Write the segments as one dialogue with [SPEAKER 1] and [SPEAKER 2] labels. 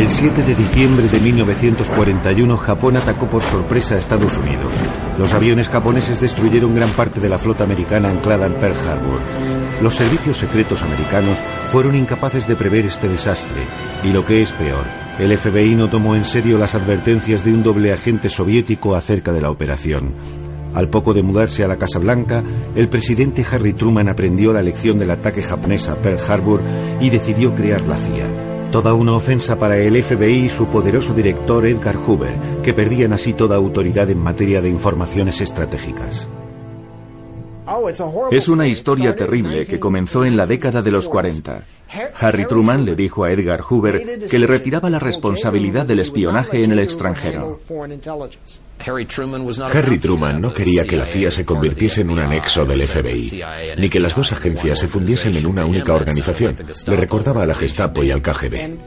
[SPEAKER 1] El 7 de diciembre de 1941, Japón atacó por sorpresa a Estados Unidos. Los aviones japoneses destruyeron gran parte de la flota americana anclada en Pearl Harbor. Los servicios secretos americanos fueron incapaces de prever este desastre. Y lo que es peor, el FBI no tomó en serio las advertencias de un doble agente soviético acerca de la operación. Al poco de mudarse a la Casa Blanca, el presidente Harry Truman aprendió la lección del ataque japonés a Pearl Harbor y decidió crear la CIA. Toda una ofensa para el FBI y su poderoso director Edgar Hoover, que perdían así toda autoridad en materia de informaciones estratégicas.
[SPEAKER 2] Es una historia terrible que comenzó en la década de los 40. Harry Truman le dijo a Edgar Hoover que le retiraba la responsabilidad del espionaje en el extranjero.
[SPEAKER 3] Harry Truman no quería que la CIA se convirtiese en un anexo del FBI, ni que las dos agencias se fundiesen en una única organización. Le recordaba a la Gestapo y al KGB.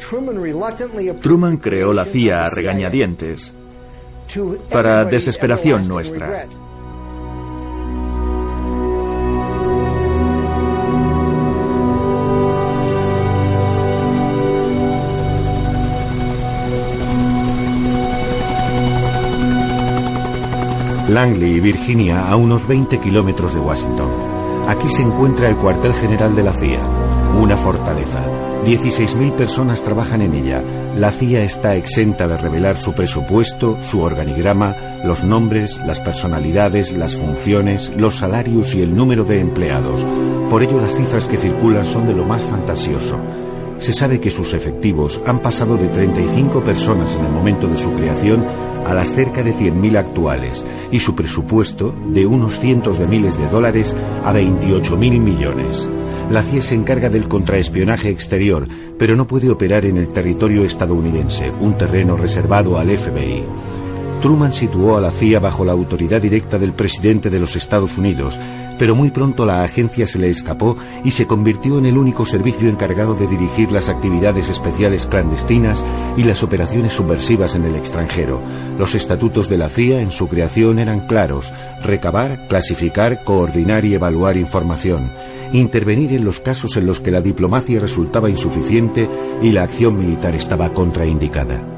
[SPEAKER 2] Truman creó la CIA a regañadientes para desesperación nuestra.
[SPEAKER 1] Langley, Virginia, a unos 20 kilómetros de Washington. Aquí se encuentra el cuartel general de la CIA, una fortaleza. 16.000 personas trabajan en ella. La CIA está exenta de revelar su presupuesto, su organigrama, los nombres, las personalidades, las funciones, los salarios y el número de empleados. Por ello las cifras que circulan son de lo más fantasioso. Se sabe que sus efectivos han pasado de 35 personas en el momento de su creación a las cerca de 100.000 actuales y su presupuesto de unos cientos de miles de dólares a 28.000 millones. La CIA se encarga del contraespionaje exterior, pero no puede operar en el territorio estadounidense, un terreno reservado al FBI. Truman situó a la CIA bajo la autoridad directa del presidente de los Estados Unidos, pero muy pronto la agencia se le escapó y se convirtió en el único servicio encargado de dirigir las actividades especiales clandestinas y las operaciones subversivas en el extranjero. Los estatutos de la CIA en su creación eran claros, recabar, clasificar, coordinar y evaluar información intervenir en los casos en los que la diplomacia resultaba insuficiente y la acción militar estaba contraindicada.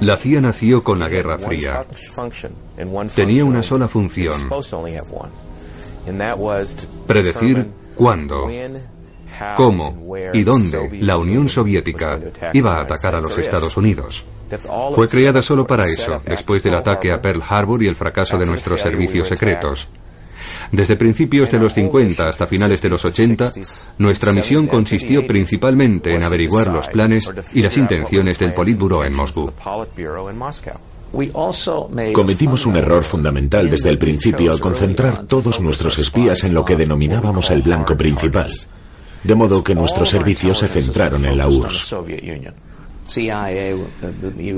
[SPEAKER 4] La CIA nació con la Guerra Fría. Tenía una sola función, predecir cuándo, cómo y dónde la Unión Soviética iba a atacar a los Estados Unidos. Fue creada solo para eso, después del ataque a Pearl Harbor y el fracaso de nuestros servicios secretos. Desde principios de los 50 hasta finales de los 80, nuestra misión consistió principalmente en averiguar los planes y las intenciones del Politburo en Moscú.
[SPEAKER 3] Cometimos un error fundamental desde el principio al concentrar todos nuestros espías en lo que denominábamos el blanco principal, de modo que nuestros servicios se centraron en la URSS.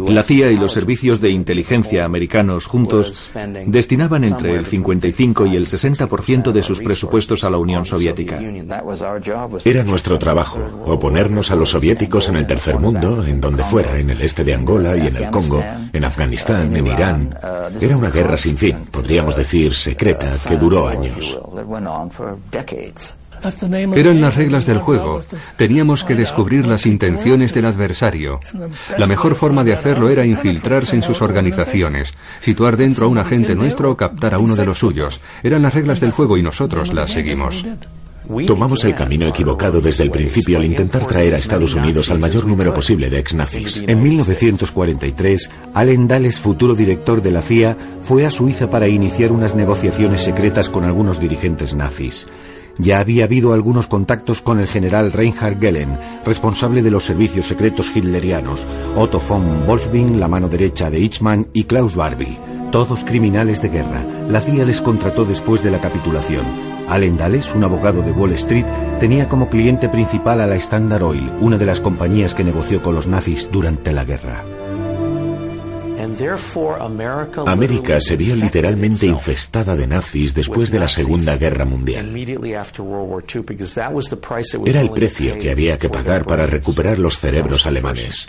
[SPEAKER 2] La CIA y los servicios de inteligencia americanos juntos destinaban entre el 55 y el 60% de sus presupuestos a la Unión Soviética.
[SPEAKER 3] Era nuestro trabajo, oponernos a los soviéticos en el tercer mundo, en donde fuera, en el este de Angola y en el Congo, en Afganistán, en Irán. Era una guerra sin fin, podríamos decir secreta, que duró años.
[SPEAKER 4] Eran las reglas del juego. Teníamos que descubrir las intenciones del adversario. La mejor forma de hacerlo era infiltrarse en sus organizaciones, situar dentro a un agente nuestro o captar a uno de los suyos. Eran las reglas del juego y nosotros las seguimos.
[SPEAKER 3] Tomamos el camino equivocado desde el principio al intentar traer a Estados Unidos al mayor número posible de ex-nazis.
[SPEAKER 1] En 1943, Allen Dulles, futuro director de la CIA, fue a Suiza para iniciar unas negociaciones secretas con algunos dirigentes nazis. Ya había habido algunos contactos con el general Reinhard Gellen, responsable de los servicios secretos hitlerianos, Otto von Bolswing, la mano derecha de Eichmann, y Klaus Barbie. Todos criminales de guerra. La CIA les contrató después de la capitulación. Allen Dulles, un abogado de Wall Street, tenía como cliente principal a la Standard Oil, una de las compañías que negoció con los nazis durante la guerra.
[SPEAKER 3] América se vio literalmente infestada de nazis después de la Segunda Guerra Mundial. Era el precio que había que pagar para recuperar los cerebros alemanes.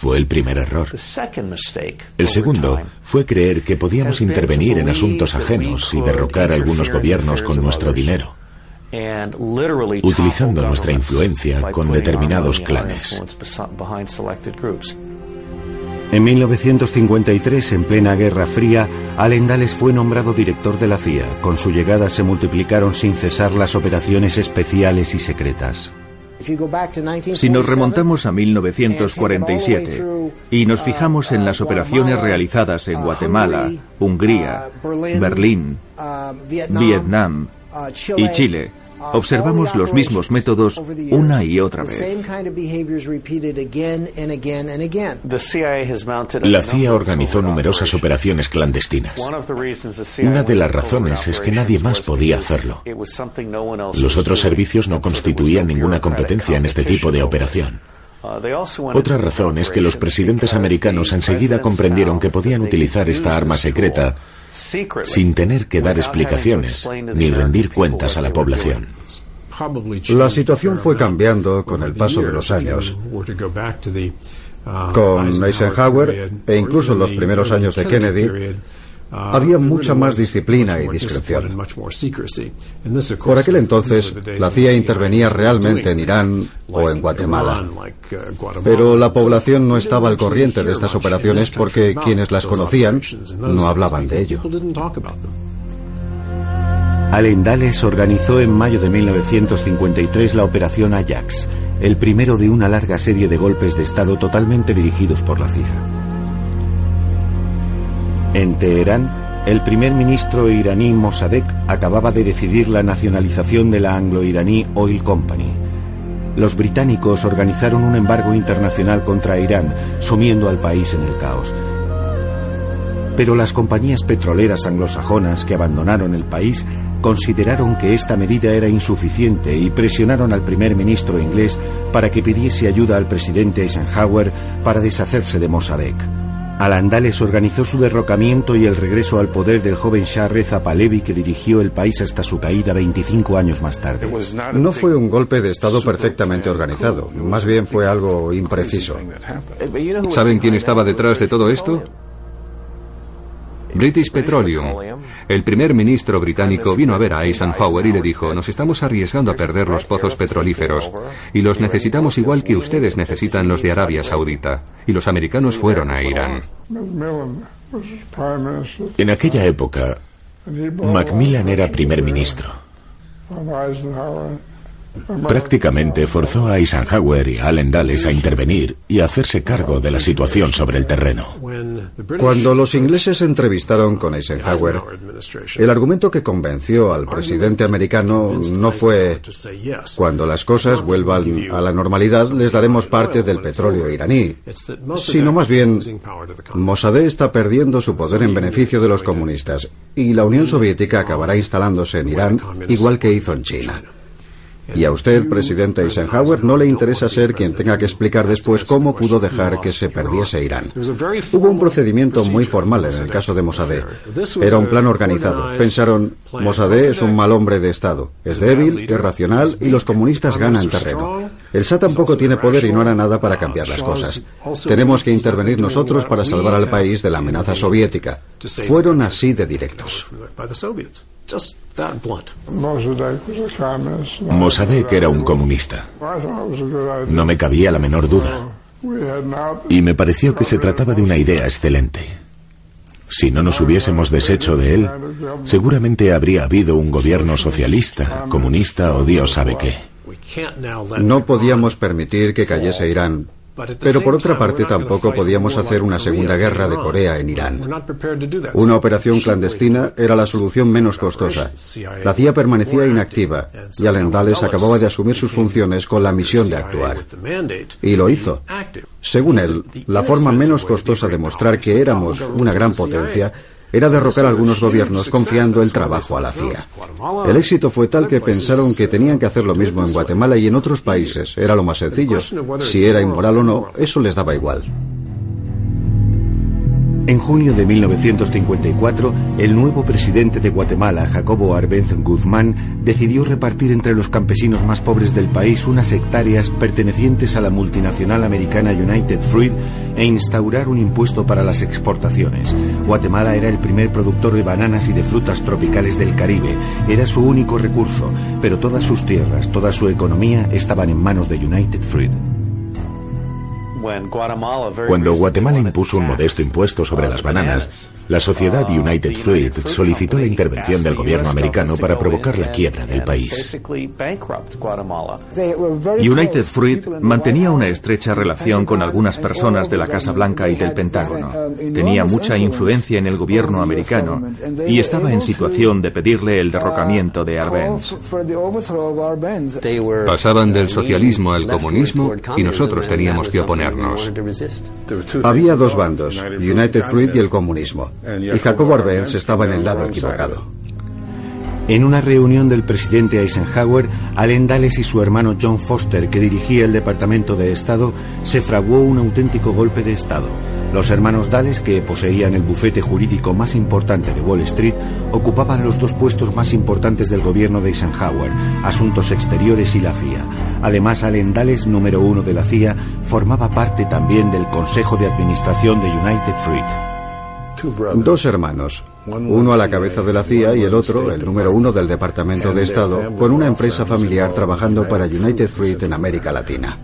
[SPEAKER 3] Fue el primer error. El segundo fue creer que podíamos intervenir en asuntos ajenos y derrocar algunos gobiernos con nuestro dinero, utilizando nuestra influencia con determinados clanes.
[SPEAKER 1] En 1953, en plena Guerra Fría, Allen Dulles fue nombrado director de la CIA. Con su llegada se multiplicaron sin cesar las operaciones especiales y secretas.
[SPEAKER 2] Si nos remontamos a 1947 y nos fijamos en las operaciones realizadas en Guatemala, Hungría, Berlín, Vietnam y Chile, observamos los mismos métodos una y otra vez.
[SPEAKER 3] La CIA organizó numerosas operaciones clandestinas. Una de las razones es que nadie más podía hacerlo. Los otros servicios no constituían ninguna competencia en este tipo de operación. Otra razón es que los presidentes americanos enseguida comprendieron que podían utilizar esta arma secreta sin tener que dar explicaciones ni rendir cuentas a la población.
[SPEAKER 5] La situación fue cambiando con el paso de los años. Con Eisenhower e incluso los primeros años de Kennedy, había mucha más disciplina y discreción. Por aquel entonces, la CIA intervenía realmente en Irán o en Guatemala. Pero la población no estaba al corriente de estas operaciones porque quienes las conocían no hablaban de ello.
[SPEAKER 1] Allen Dulles organizó en mayo de 1953 la Operación Ajax, el primero de una larga serie de golpes de Estado totalmente dirigidos por la CIA. En Teherán, el primer ministro iraní Mossadegh acababa de decidir la nacionalización de la anglo-iraní Oil Company. Los británicos organizaron un embargo internacional contra Irán, sumiendo al país en el caos. Pero las compañías petroleras anglosajonas que abandonaron el país consideraron que esta medida era insuficiente y presionaron al primer ministro inglés para que pidiese ayuda al presidente Eisenhower para deshacerse de Mossadegh. Al-Andales organizó su derrocamiento y el regreso al poder del joven Shah Reza Pahlavi que dirigió el país hasta su caída 25 años más tarde.
[SPEAKER 5] No fue un golpe de Estado perfectamente organizado, más bien fue algo impreciso.
[SPEAKER 4] ¿Saben quién estaba detrás de todo esto? British Petroleum. El primer ministro británico vino a ver a Eisenhower y le dijo, nos estamos arriesgando a perder los pozos petrolíferos y los necesitamos igual que ustedes necesitan los de Arabia Saudita. Y los americanos fueron a Irán.
[SPEAKER 3] En aquella época, Macmillan era primer ministro. Prácticamente forzó a Eisenhower y Allen Dulles a intervenir y a hacerse cargo de la situación sobre el terreno.
[SPEAKER 5] Cuando los ingleses se entrevistaron con Eisenhower, el argumento que convenció al presidente americano no fue cuando las cosas vuelvan a la normalidad les daremos parte del petróleo iraní, sino más bien Mossadegh está perdiendo su poder en beneficio de los comunistas y la Unión Soviética acabará instalándose en Irán igual que hizo en China. Y a usted, presidente Eisenhower, no le interesa ser quien tenga que explicar después cómo pudo dejar que se perdiese Irán. Hubo un procedimiento muy formal en el caso de Mossadegh. Era un plan organizado. Pensaron, Mossadegh es un mal hombre de Estado. Es débil, irracional y los comunistas ganan terreno. El Shah tampoco tiene poder y no hará nada para cambiar las cosas. Tenemos que intervenir nosotros para salvar al país de la amenaza soviética. Fueron así de directos.
[SPEAKER 3] Mossadegh era un comunista. No me cabía la menor duda. Y me pareció que se trataba de una idea excelente. Si no nos hubiésemos deshecho de él, seguramente habría habido un gobierno socialista, comunista o Dios sabe qué.
[SPEAKER 5] No podíamos permitir que cayese Irán, Pero por otra parte tampoco podíamos hacer una segunda guerra de Corea en Irán. Una operación clandestina era la solución menos costosa. La CIA permanecía inactiva y Allen Dulles acababa de asumir sus funciones con la misión de actuar. Y lo hizo. Según él, la forma menos costosa de mostrar que éramos una gran potencia era derrocar a algunos gobiernos confiando el trabajo a la CIA. El éxito fue tal que pensaron que tenían que hacer lo mismo en Guatemala y en otros países. Era lo más sencillo. Si era inmoral o no, eso les daba igual.
[SPEAKER 1] En junio de 1954, el nuevo presidente de Guatemala, Jacobo Arbenz Guzmán, decidió repartir entre los campesinos más pobres del país unas hectáreas pertenecientes a la multinacional americana United Fruit e instaurar un impuesto para las exportaciones. Guatemala era el primer productor de bananas y de frutas tropicales del Caribe. Era su único recurso, pero todas sus tierras, toda su economía estaban en manos de United Fruit.
[SPEAKER 3] Cuando Guatemala impuso un modesto impuesto sobre las bananas, la sociedad United Fruit solicitó la intervención del gobierno americano para provocar la quiebra del país.
[SPEAKER 2] United Fruit mantenía una estrecha relación con algunas personas de la Casa Blanca y del Pentágono. Tenía mucha influencia en el gobierno americano y estaba en situación de pedirle el derrocamiento de Arbenz.
[SPEAKER 4] Pasaban del socialismo al comunismo y nosotros teníamos que oponernos.
[SPEAKER 5] Había dos bandos, United Fruit y el comunismo y Jacobo Arbenz estaba en el lado equivocado.
[SPEAKER 1] En una reunión del presidente Eisenhower, Allen Dulles y su hermano John Foster, que dirigía el Departamento de Estado, se fraguó un auténtico golpe de Estado. Los hermanos Dulles, que poseían el bufete jurídico más importante de Wall Street, ocupaban los dos puestos más importantes del gobierno de Eisenhower, Asuntos Exteriores y la CIA. Además, Allen Dulles, número uno de la CIA, formaba parte también del Consejo de Administración de United Fruit.
[SPEAKER 5] Dos hermanos, uno a la cabeza de la CIA y el otro, el número uno del Departamento de Estado, con una empresa familiar trabajando para United Fruit en América Latina.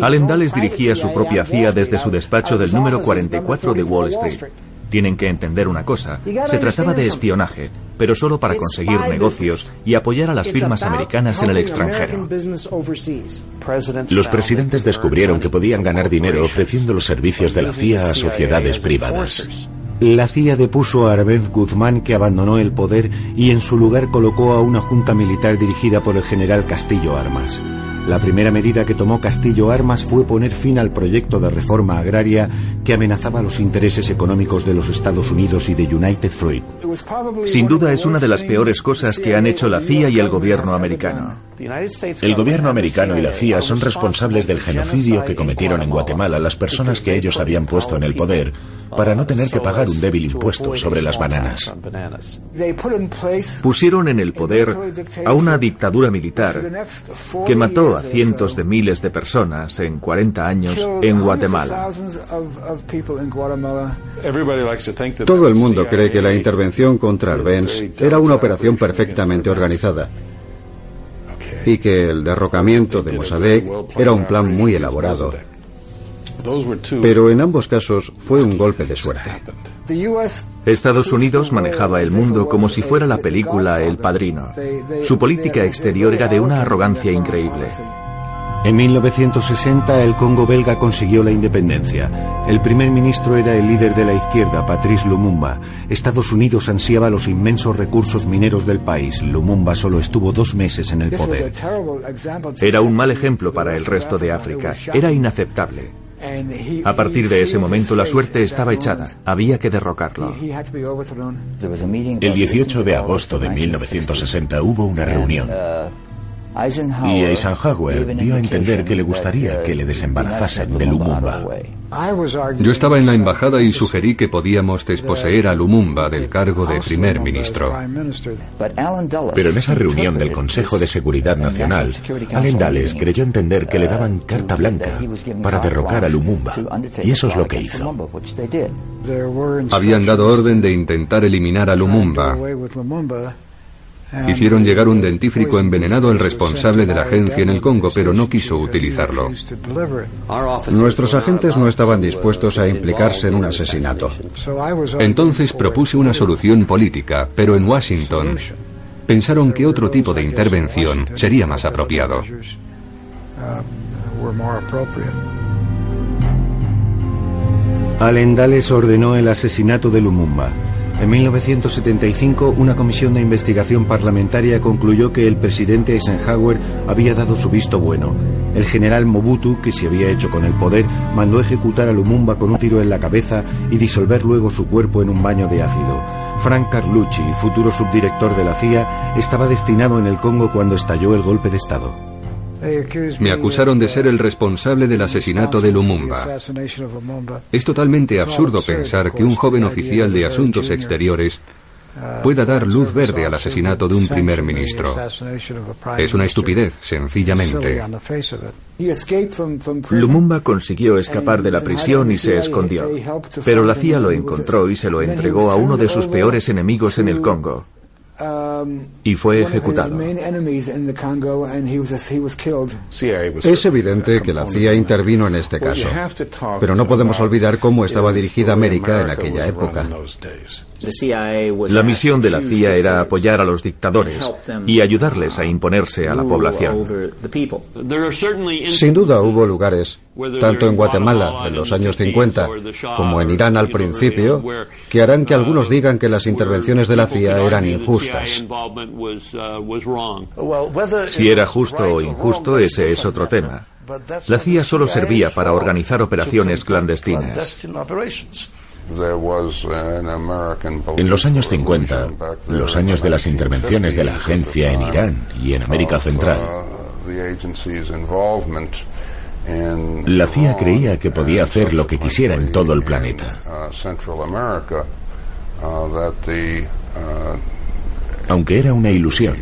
[SPEAKER 2] Allen Dulles dirigía su propia CIA desde su despacho del número 44 de Wall Street. Tienen que entender una cosa, se trataba de espionaje, pero solo para conseguir negocios y apoyar a las firmas americanas en el extranjero.
[SPEAKER 3] Los presidentes descubrieron que podían ganar dinero ofreciendo los servicios de la CIA a sociedades privadas.
[SPEAKER 1] La CIA depuso a Arbenz Guzmán que abandonó el poder y en su lugar colocó a una junta militar dirigida por el general Castillo Armas. La primera medida que tomó Castillo Armas fue poner fin al proyecto de reforma agraria que amenazaba los intereses económicos de los Estados Unidos y de United Fruit.
[SPEAKER 2] Sin duda es una de las peores cosas que han hecho la CIA y el gobierno americano.
[SPEAKER 3] El gobierno americano y la CIA son responsables del genocidio que cometieron en Guatemala las personas que ellos habían puesto en el poder para no tener que pagar un débil impuesto sobre las bananas.
[SPEAKER 2] Pusieron en el poder a una dictadura militar que mató a cientos de miles de personas en 40 años en Guatemala.
[SPEAKER 5] Todo el mundo cree que la intervención contra Arbenz era una operación perfectamente organizada y que el derrocamiento de Mossadegh era un plan muy elaborado. Pero en ambos casos fue un golpe de suerte.
[SPEAKER 2] Estados Unidos manejaba el mundo como si fuera la película El Padrino. Su política exterior era de una arrogancia increíble.
[SPEAKER 1] En 1960 el Congo belga consiguió la independencia. El primer ministro era el líder de la izquierda, Patrice Lumumba. Estados Unidos ansiaba los inmensos recursos mineros del país. Lumumba solo estuvo dos meses en el poder.
[SPEAKER 2] Era un mal ejemplo para el resto de África. Era inaceptable. A partir de ese momento la suerte estaba echada. Había que derrocarlo.
[SPEAKER 3] El 18 de agosto de 1960 hubo una reunión. Y Eisenhower dio a entender que le gustaría que le desembarazasen de Lumumba.
[SPEAKER 4] Yo estaba en la embajada y sugerí que podíamos desposeer a Lumumba del cargo de primer ministro.
[SPEAKER 3] Pero en esa reunión del Consejo de Seguridad Nacional, Allen Dulles creyó entender que le daban carta blanca para derrocar a Lumumba. Y eso es lo que hizo.
[SPEAKER 4] Habían dado orden de intentar eliminar a Lumumba. Hicieron llegar un dentífrico envenenado al responsable de la agencia en el Congo, pero no quiso utilizarlo.
[SPEAKER 5] Nuestros agentes no estaban dispuestos a implicarse en un asesinato.
[SPEAKER 4] Entonces propuse una solución política, pero en Washington pensaron que otro tipo de intervención sería más apropiado.
[SPEAKER 1] Allen Dulles ordenó el asesinato de Lumumba. En 1975, una comisión de investigación parlamentaria concluyó que el presidente Eisenhower había dado su visto bueno. El general Mobutu, que se había hecho con el poder, mandó ejecutar a Lumumba con un tiro en la cabeza y disolver luego su cuerpo en un baño de ácido. Frank Carlucci, futuro subdirector de la CIA, estaba destinado en el Congo cuando estalló el golpe de Estado.
[SPEAKER 4] Me acusaron de ser el responsable del asesinato de Lumumba. Es totalmente absurdo pensar que un joven oficial de Asuntos Exteriores pueda dar luz verde al asesinato de un primer ministro. Es una estupidez, sencillamente.
[SPEAKER 2] Lumumba consiguió escapar de la prisión y se escondió, pero la CIA lo encontró y se lo entregó a uno de sus peores enemigos en el Congo y fue ejecutado.
[SPEAKER 5] Es evidente que la CIA intervino en este caso, pero no podemos olvidar cómo estaba dirigida América en aquella época.
[SPEAKER 2] La misión de la CIA era apoyar a los dictadores y ayudarles a imponerse a la población.
[SPEAKER 5] Sin duda hubo lugares, tanto en Guatemala en los años 50 como en Irán al principio, que harán que algunos digan que las intervenciones de la CIA eran injustas.
[SPEAKER 2] Si era justo o injusto, ese es otro tema. La CIA solo servía para organizar operaciones clandestinas.
[SPEAKER 3] En los años 50, los años de las intervenciones de la agencia en Irán y en América Central, la CIA creía que podía hacer lo que quisiera en todo el planeta. Aunque era una ilusión.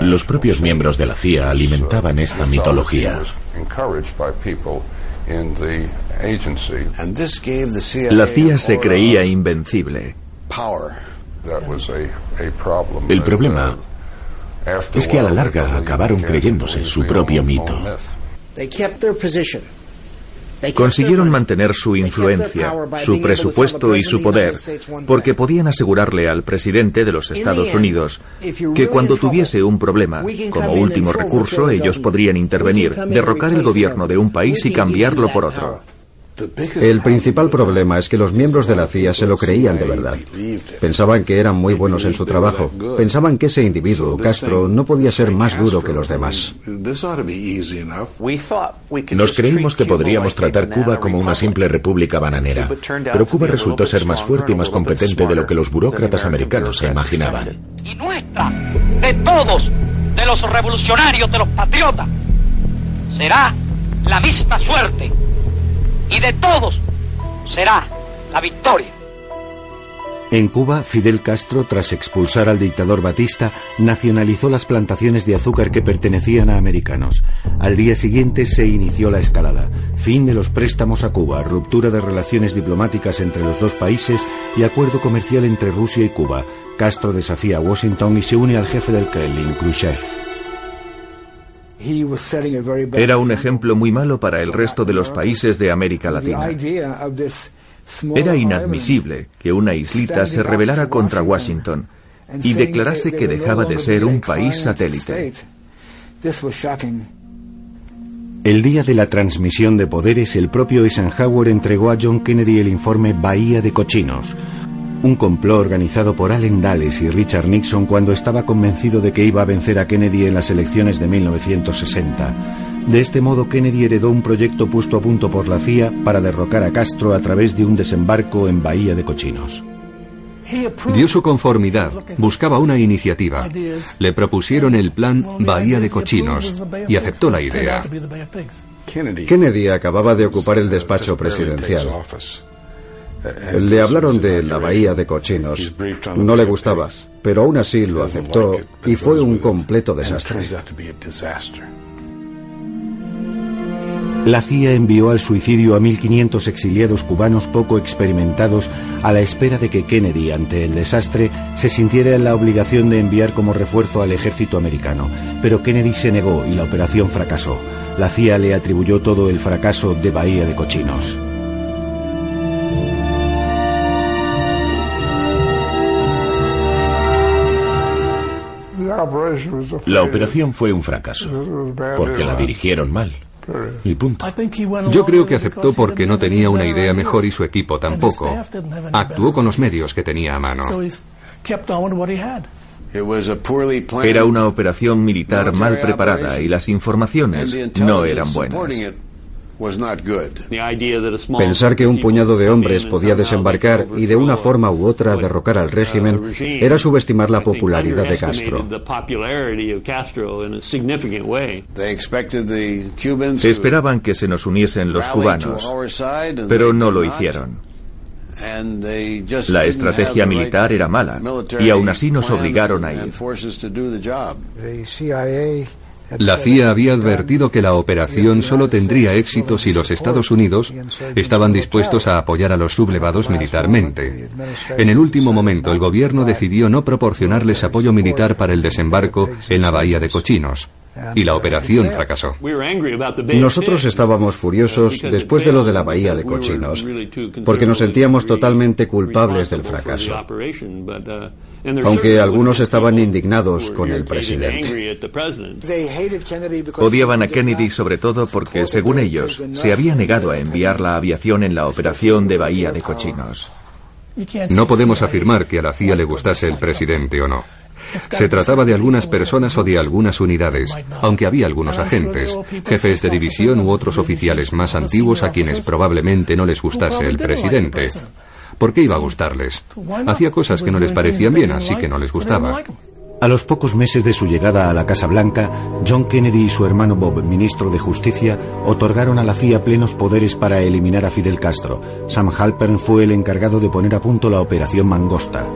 [SPEAKER 3] Los propios miembros de la CIA alimentaban esta mitología.
[SPEAKER 2] La CIA se creía invencible.
[SPEAKER 3] El problema es que a la larga acabaron creyéndose su propio mito.
[SPEAKER 2] Consiguieron mantener su influencia, su presupuesto y su poder, porque podían asegurarle al presidente de los Estados Unidos que cuando tuviese un problema, como último recurso, ellos podrían intervenir, derrocar el gobierno de un país y cambiarlo por otro.
[SPEAKER 5] El principal problema es que los miembros de la CIA se lo creían de verdad. Pensaban que eran muy buenos en su trabajo. Pensaban que ese individuo, Castro, no podía ser más duro que los demás.
[SPEAKER 3] Nos creímos que podríamos tratar Cuba como una simple república bananera, pero Cuba resultó ser más fuerte y más competente de lo que los burócratas americanos se imaginaban.
[SPEAKER 6] Y nuestra, de todos, de los revolucionarios, de los patriotas, será la misma suerte y de todos será la victoria.
[SPEAKER 1] En Cuba, Fidel Castro, tras expulsar al dictador Batista, nacionalizó las plantaciones de azúcar que pertenecían a americanos. Al día siguiente se inició la escalada. Fin de los préstamos a Cuba, ruptura de relaciones diplomáticas entre los dos países y acuerdo comercial entre Rusia y Cuba. Castro desafía a Washington y se une al jefe del Kremlin, Khrushchev.
[SPEAKER 2] Era un ejemplo muy malo para el resto de los países de América Latina. Era inadmisible que una islita se rebelara contra Washington y declarase que dejaba de ser un país satélite.
[SPEAKER 1] El día de la transmisión de poderes, el propio Eisenhower entregó a John Kennedy el informe Bahía de Cochinos, un complot organizado por Allen Dulles y Richard Nixon cuando estaba convencido de que iba a vencer a Kennedy en las elecciones de 1960. De este modo, Kennedy heredó un proyecto puesto a punto por la CIA para derrocar a Castro a través de un desembarco en Bahía de Cochinos.
[SPEAKER 4] Dio su conformidad, buscaba una iniciativa. Le propusieron el plan Bahía de Cochinos y aceptó la idea.
[SPEAKER 5] Kennedy acababa de ocupar el despacho presidencial. Le hablaron de la bahía de cochinos. No le gustaba, pero aún así lo aceptó y fue un completo desastre.
[SPEAKER 1] La CIA envió al suicidio a 1.500 exiliados cubanos poco experimentados a la espera de que Kennedy, ante el desastre, se sintiera en la obligación de enviar como refuerzo al ejército americano. Pero Kennedy se negó y la operación fracasó. La CIA le atribuyó todo el fracaso de Bahía de Cochinos.
[SPEAKER 3] La operación fue un fracaso, porque la dirigieron mal. Y punto.
[SPEAKER 4] Yo creo que aceptó porque no tenía una idea mejor y su equipo tampoco. Actuó con los medios que tenía a mano.
[SPEAKER 2] Era una operación militar mal preparada y las informaciones no eran buenas.
[SPEAKER 5] Pensar que un puñado de hombres podía desembarcar y de una forma u otra derrocar al régimen era subestimar la popularidad de Castro.
[SPEAKER 2] Esperaban que se nos uniesen los cubanos, pero no lo hicieron. La estrategia militar era mala y aún así nos obligaron a ir.
[SPEAKER 4] La CIA había advertido que la operación solo tendría éxito si los Estados Unidos estaban dispuestos a apoyar a los sublevados militarmente. En el último momento, el gobierno decidió no proporcionarles apoyo militar para el desembarco en la bahía de Cochinos. Y la operación fracasó.
[SPEAKER 5] Nosotros estábamos furiosos después de lo de la bahía de Cochinos, porque nos sentíamos totalmente culpables del fracaso aunque algunos estaban indignados con el presidente.
[SPEAKER 2] Odiaban a Kennedy sobre todo porque, según ellos, se había negado a enviar la aviación en la operación de Bahía de Cochinos.
[SPEAKER 4] No podemos afirmar que a la CIA le gustase el presidente o no. Se trataba de algunas personas o de algunas unidades, aunque había algunos agentes, jefes de división u otros oficiales más antiguos a quienes probablemente no les gustase el presidente. ¿Por qué iba a gustarles? Hacía cosas que no les parecían bien, así que no les gustaba.
[SPEAKER 1] A los pocos meses de su llegada a la Casa Blanca, John Kennedy y su hermano Bob, ministro de Justicia, otorgaron a la CIA plenos poderes para eliminar a Fidel Castro. Sam Halpern fue el encargado de poner a punto la Operación Mangosta.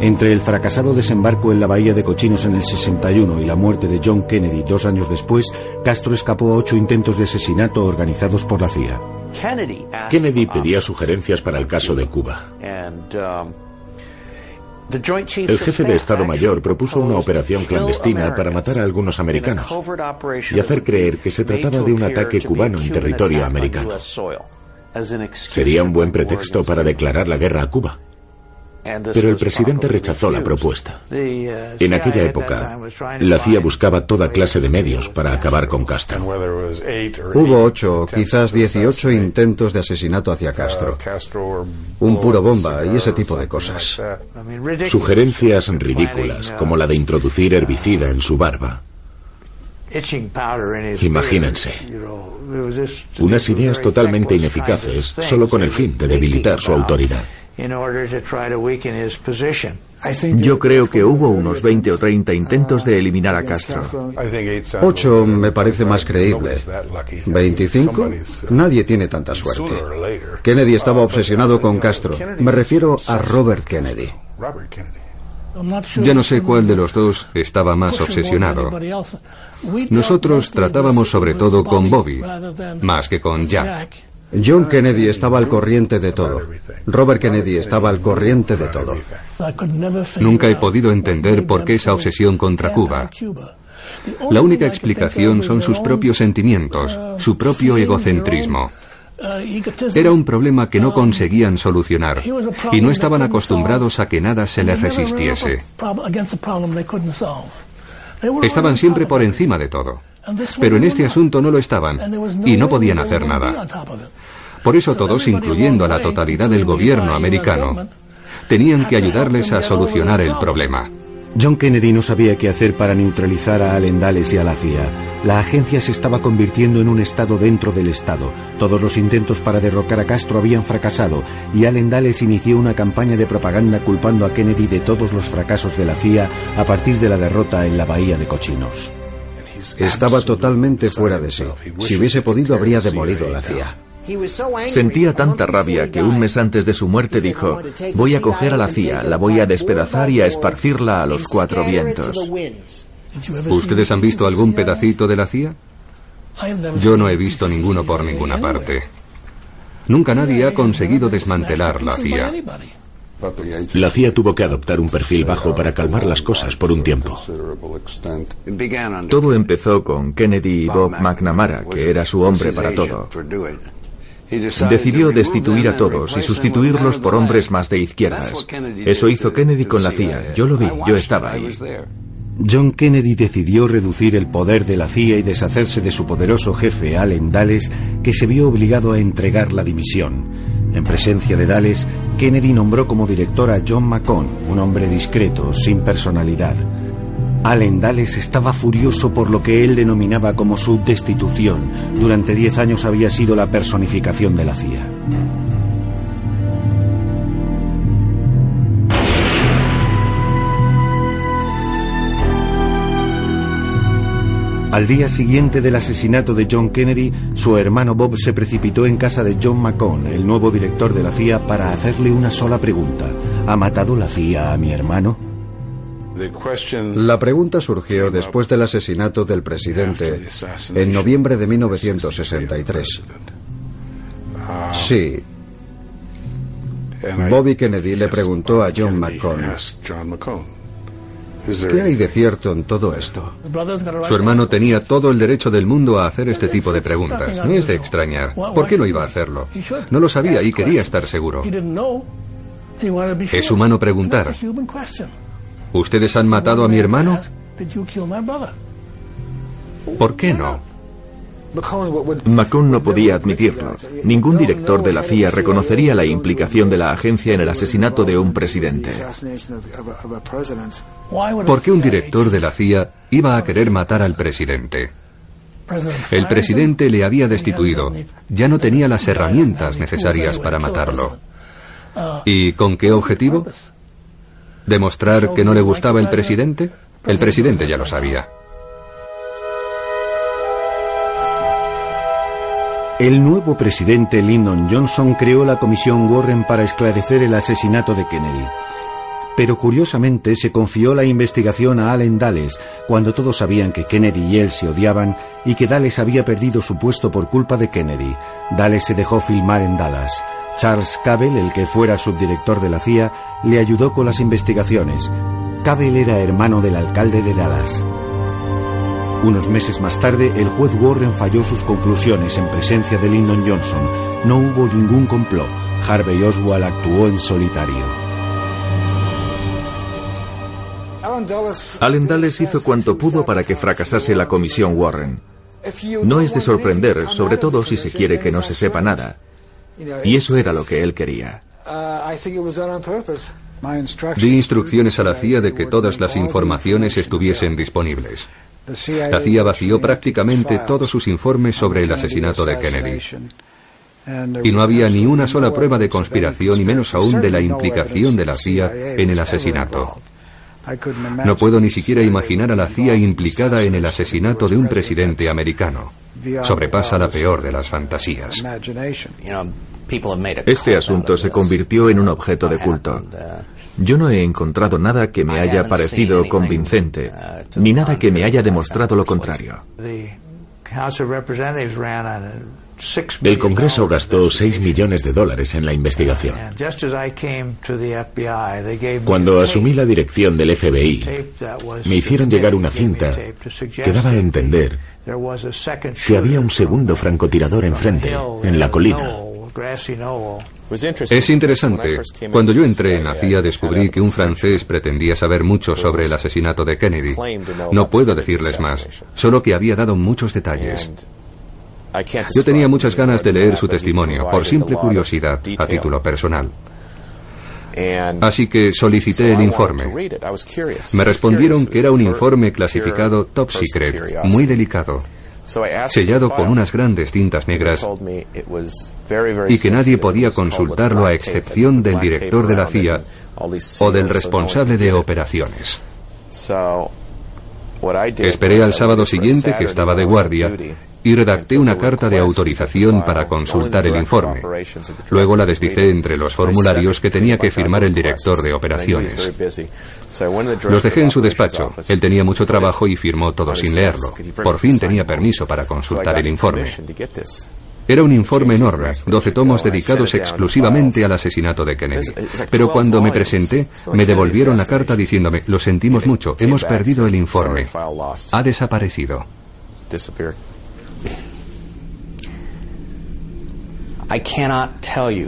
[SPEAKER 1] Entre el fracasado desembarco en la Bahía de Cochinos en el 61 y la muerte de John Kennedy dos años después, Castro escapó a ocho intentos de asesinato organizados por la CIA.
[SPEAKER 3] Kennedy pedía sugerencias para el caso de Cuba.
[SPEAKER 7] Um,
[SPEAKER 3] el jefe de Estado Mayor propuso una operación clandestina para matar a algunos americanos y hacer creer que se trataba de un ataque cubano en territorio americano. Sería un buen pretexto para declarar la guerra a Cuba. Pero el presidente rechazó la propuesta. En aquella época, la CIA buscaba toda clase de medios para acabar con Castro.
[SPEAKER 5] Hubo ocho, quizás dieciocho intentos de asesinato hacia Castro. Un puro bomba y ese tipo de cosas.
[SPEAKER 3] Sugerencias ridículas, como la de introducir herbicida en su barba. Imagínense. Unas ideas totalmente ineficaces, solo con el fin de debilitar su autoridad.
[SPEAKER 2] Yo creo que hubo unos 20 o 30 intentos de eliminar a Castro.
[SPEAKER 5] Ocho me parece más creíble. ¿25? Nadie tiene tanta suerte. Kennedy estaba obsesionado con Castro. Me refiero a Robert Kennedy.
[SPEAKER 4] Ya no sé cuál de los dos estaba más obsesionado. Nosotros tratábamos sobre todo con Bobby, más que con Jack.
[SPEAKER 5] John Kennedy estaba al corriente de todo. Robert Kennedy estaba al corriente de todo.
[SPEAKER 4] Nunca he podido entender por qué esa obsesión contra Cuba. La única explicación son sus propios sentimientos, su propio egocentrismo. Era un problema que no conseguían solucionar y no estaban acostumbrados a que nada se les resistiese. Estaban siempre por encima de todo. Pero en este asunto no lo estaban y no podían hacer nada. Por eso todos, incluyendo a la totalidad del gobierno americano, tenían que ayudarles a solucionar el problema.
[SPEAKER 1] John Kennedy no sabía qué hacer para neutralizar a Allen Dulles y a la CIA. La agencia se estaba convirtiendo en un Estado dentro del Estado. Todos los intentos para derrocar a Castro habían fracasado y Allen Dulles inició una campaña de propaganda culpando a Kennedy de todos los fracasos de la CIA a partir de la derrota en la Bahía de Cochinos.
[SPEAKER 5] Estaba totalmente fuera de sí. Si hubiese podido, habría demolido la CIA.
[SPEAKER 2] Sentía tanta rabia que un mes antes de su muerte dijo, voy a coger a la CIA, la voy a despedazar y a esparcirla a los cuatro vientos.
[SPEAKER 4] ¿Ustedes han visto algún pedacito de la CIA? Yo no he visto ninguno por ninguna parte. Nunca nadie ha conseguido desmantelar la CIA.
[SPEAKER 3] La CIA tuvo que adoptar un perfil bajo para calmar las cosas por un tiempo.
[SPEAKER 2] Todo empezó con Kennedy y Bob McNamara, que era su hombre para todo. Decidió destituir a todos y sustituirlos por hombres más de izquierdas. Eso hizo Kennedy con la CIA. Yo lo vi, yo estaba ahí.
[SPEAKER 1] John Kennedy decidió reducir el poder de la CIA y deshacerse de su poderoso jefe, Allen Dulles, que se vio obligado a entregar la dimisión. En presencia de Dulles, Kennedy nombró como director a John McCone, un hombre discreto, sin personalidad. Allen Dulles estaba furioso por lo que él denominaba como su destitución. Durante diez años había sido la personificación de la CIA. Al día siguiente del asesinato de John Kennedy, su hermano Bob se precipitó en casa de John McCone, el nuevo director de la CIA, para hacerle una sola pregunta. ¿Ha matado la CIA a mi hermano?
[SPEAKER 5] La pregunta surgió después del asesinato del presidente en noviembre de 1963. Sí. Bobby Kennedy le preguntó a John McCone ¿Qué hay de cierto en todo esto?
[SPEAKER 4] Su hermano tenía todo el derecho del mundo a hacer este tipo de preguntas. No es de extrañar. ¿Por qué no iba a hacerlo? No lo sabía y quería estar seguro. Es humano preguntar. ¿Ustedes han matado a mi hermano? ¿Por qué no?
[SPEAKER 2] McCone no podía admitirlo. Ningún director de la CIA reconocería la implicación de la agencia en el asesinato de un presidente.
[SPEAKER 4] ¿Por qué un director de la CIA iba a querer matar al presidente? El presidente le había destituido. Ya no tenía las herramientas necesarias para matarlo. ¿Y con qué objetivo? ¿Demostrar que no le gustaba el presidente? El presidente ya lo sabía.
[SPEAKER 1] El nuevo presidente Lyndon Johnson creó la Comisión Warren para esclarecer el asesinato de Kennedy. Pero curiosamente se confió la investigación a Allen Dulles cuando todos sabían que Kennedy y él se odiaban y que Dulles había perdido su puesto por culpa de Kennedy. Dulles se dejó filmar en Dallas. Charles Cabell, el que fuera subdirector de la CIA, le ayudó con las investigaciones. Cabell era hermano del alcalde de Dallas. Unos meses más tarde, el juez Warren falló sus conclusiones en presencia de Lyndon Johnson. No hubo ningún complot. Harvey Oswald actuó en solitario.
[SPEAKER 2] Allen Dulles hizo cuanto pudo para que fracasase la comisión Warren. No es de sorprender, sobre todo si se quiere que no se sepa nada. Y eso era lo que él quería.
[SPEAKER 4] Di instrucciones a la CIA de que todas las informaciones estuviesen disponibles. La CIA vació prácticamente todos sus informes sobre el asesinato de Kennedy. Y no había ni una sola prueba de conspiración y menos aún de la implicación de la CIA en el asesinato. No puedo ni siquiera imaginar a la CIA implicada en el asesinato de un presidente americano. Sobrepasa la peor de las fantasías.
[SPEAKER 2] Este asunto se convirtió en un objeto de culto. Yo no he encontrado nada que me haya parecido convincente, ni nada que me haya demostrado lo contrario.
[SPEAKER 3] El Congreso gastó 6 millones de dólares en la investigación. Cuando asumí la dirección del FBI, me hicieron llegar una cinta que daba a entender que había un segundo francotirador enfrente, en la colina.
[SPEAKER 4] Es interesante. Cuando yo entré en la CIA descubrí que un francés pretendía saber mucho sobre el asesinato de Kennedy. No puedo decirles más, solo que había dado muchos detalles. Yo tenía muchas ganas de leer su testimonio, por simple curiosidad, a título personal. Así que solicité el informe. Me respondieron que era un informe clasificado top secret, muy delicado sellado con unas grandes cintas negras y que nadie podía consultarlo a excepción del director de la CIA o del responsable de operaciones. Esperé al sábado siguiente, que estaba de guardia, y redacté una carta de autorización para consultar el informe. Luego la deslicé entre los formularios que tenía que firmar el director de operaciones. Los dejé en su despacho. Él tenía mucho trabajo y firmó todo sin leerlo. Por fin tenía permiso para consultar el informe. Era un informe enorme, 12 tomos dedicados exclusivamente al asesinato de Kennedy. Pero cuando me presenté, me devolvieron la carta diciéndome, lo sentimos mucho, hemos perdido el informe. Ha desaparecido.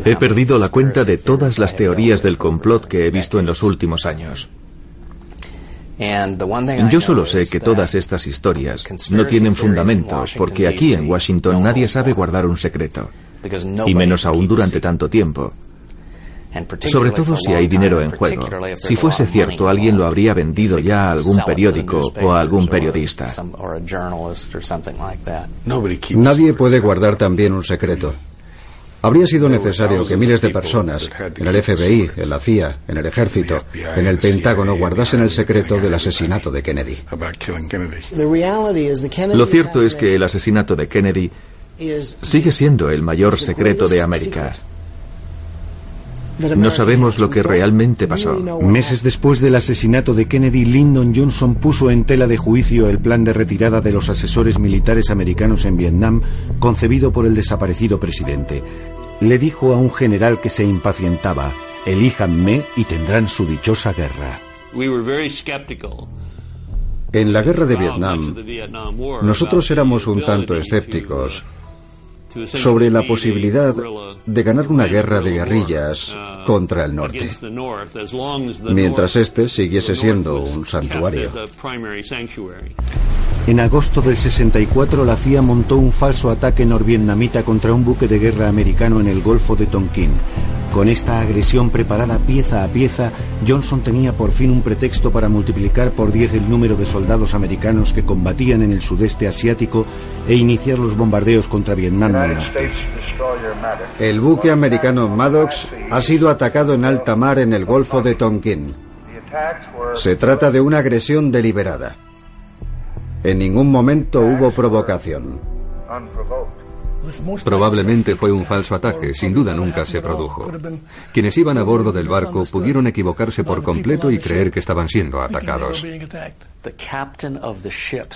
[SPEAKER 2] He perdido la cuenta de todas las teorías del complot que he visto en los últimos años. Yo solo sé que todas estas historias no tienen fundamento porque aquí en Washington nadie sabe guardar un secreto, y menos aún durante tanto tiempo. Sobre todo si hay dinero en juego. Si fuese cierto, alguien lo habría vendido ya a algún periódico o a algún periodista.
[SPEAKER 5] Nadie puede guardar también un secreto. Habría sido necesario que miles de personas, en el FBI, en la CIA, en el ejército, en el Pentágono, guardasen el secreto del asesinato de Kennedy.
[SPEAKER 2] Lo cierto es que el asesinato de Kennedy sigue siendo el mayor secreto de América. No sabemos lo que realmente pasó.
[SPEAKER 1] Meses después del asesinato de Kennedy, Lyndon Johnson puso en tela de juicio el plan de retirada de los asesores militares americanos en Vietnam, concebido por el desaparecido presidente. Le dijo a un general que se impacientaba, elíjanme y tendrán su dichosa guerra.
[SPEAKER 5] En la guerra de Vietnam, nosotros éramos un tanto escépticos sobre la posibilidad de ganar una guerra de guerrillas contra el norte, mientras este siguiese siendo un santuario.
[SPEAKER 1] En agosto del 64, la CIA montó un falso ataque norvietnamita contra un buque de guerra americano en el Golfo de Tonkin. Con esta agresión preparada pieza a pieza, Johnson tenía por fin un pretexto para multiplicar por 10 el número de soldados americanos que combatían en el sudeste asiático e iniciar los bombardeos contra Vietnam
[SPEAKER 5] El buque americano Maddox ha sido atacado en alta mar en el Golfo de Tonkin. Se trata de una agresión deliberada. En ningún momento hubo provocación.
[SPEAKER 4] Probablemente fue un falso ataque, sin duda nunca se produjo. Quienes iban a bordo del barco pudieron equivocarse por completo y creer que estaban siendo atacados.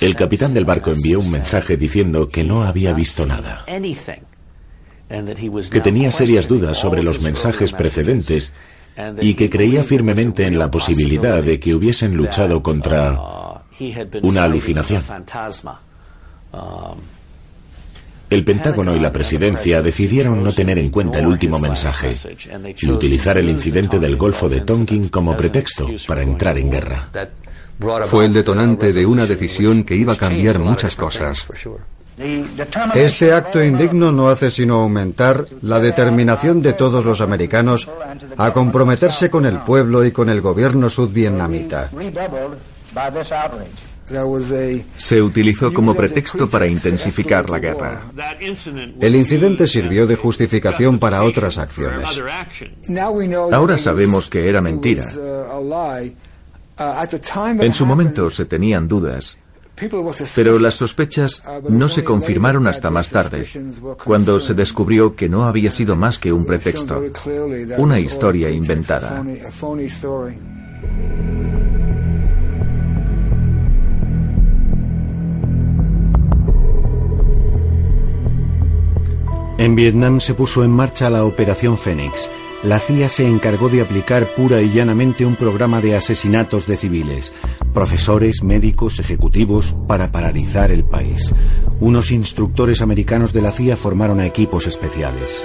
[SPEAKER 3] El capitán del barco envió un mensaje diciendo que no había visto nada, que tenía serias dudas sobre los mensajes precedentes y que creía firmemente en la posibilidad de que hubiesen luchado contra una alucinación. El Pentágono y la presidencia decidieron no tener en cuenta el último mensaje y utilizar el incidente del Golfo de Tonkin como pretexto para entrar en guerra.
[SPEAKER 4] Fue el detonante de una decisión que iba a cambiar muchas cosas.
[SPEAKER 5] Este acto indigno no hace sino aumentar la determinación de todos los americanos a comprometerse con el pueblo y con el gobierno sudvietnamita.
[SPEAKER 2] Se utilizó como pretexto para intensificar la guerra.
[SPEAKER 5] El incidente sirvió de justificación para otras acciones.
[SPEAKER 2] Ahora sabemos que era mentira. En su momento se tenían dudas, pero las sospechas no se confirmaron hasta más tarde, cuando se descubrió que no había sido más que un pretexto, una historia inventada.
[SPEAKER 1] En Vietnam se puso en marcha la Operación Fénix. La CIA se encargó de aplicar pura y llanamente un programa de asesinatos de civiles, profesores, médicos, ejecutivos, para paralizar el país. Unos instructores americanos de la CIA formaron a equipos especiales.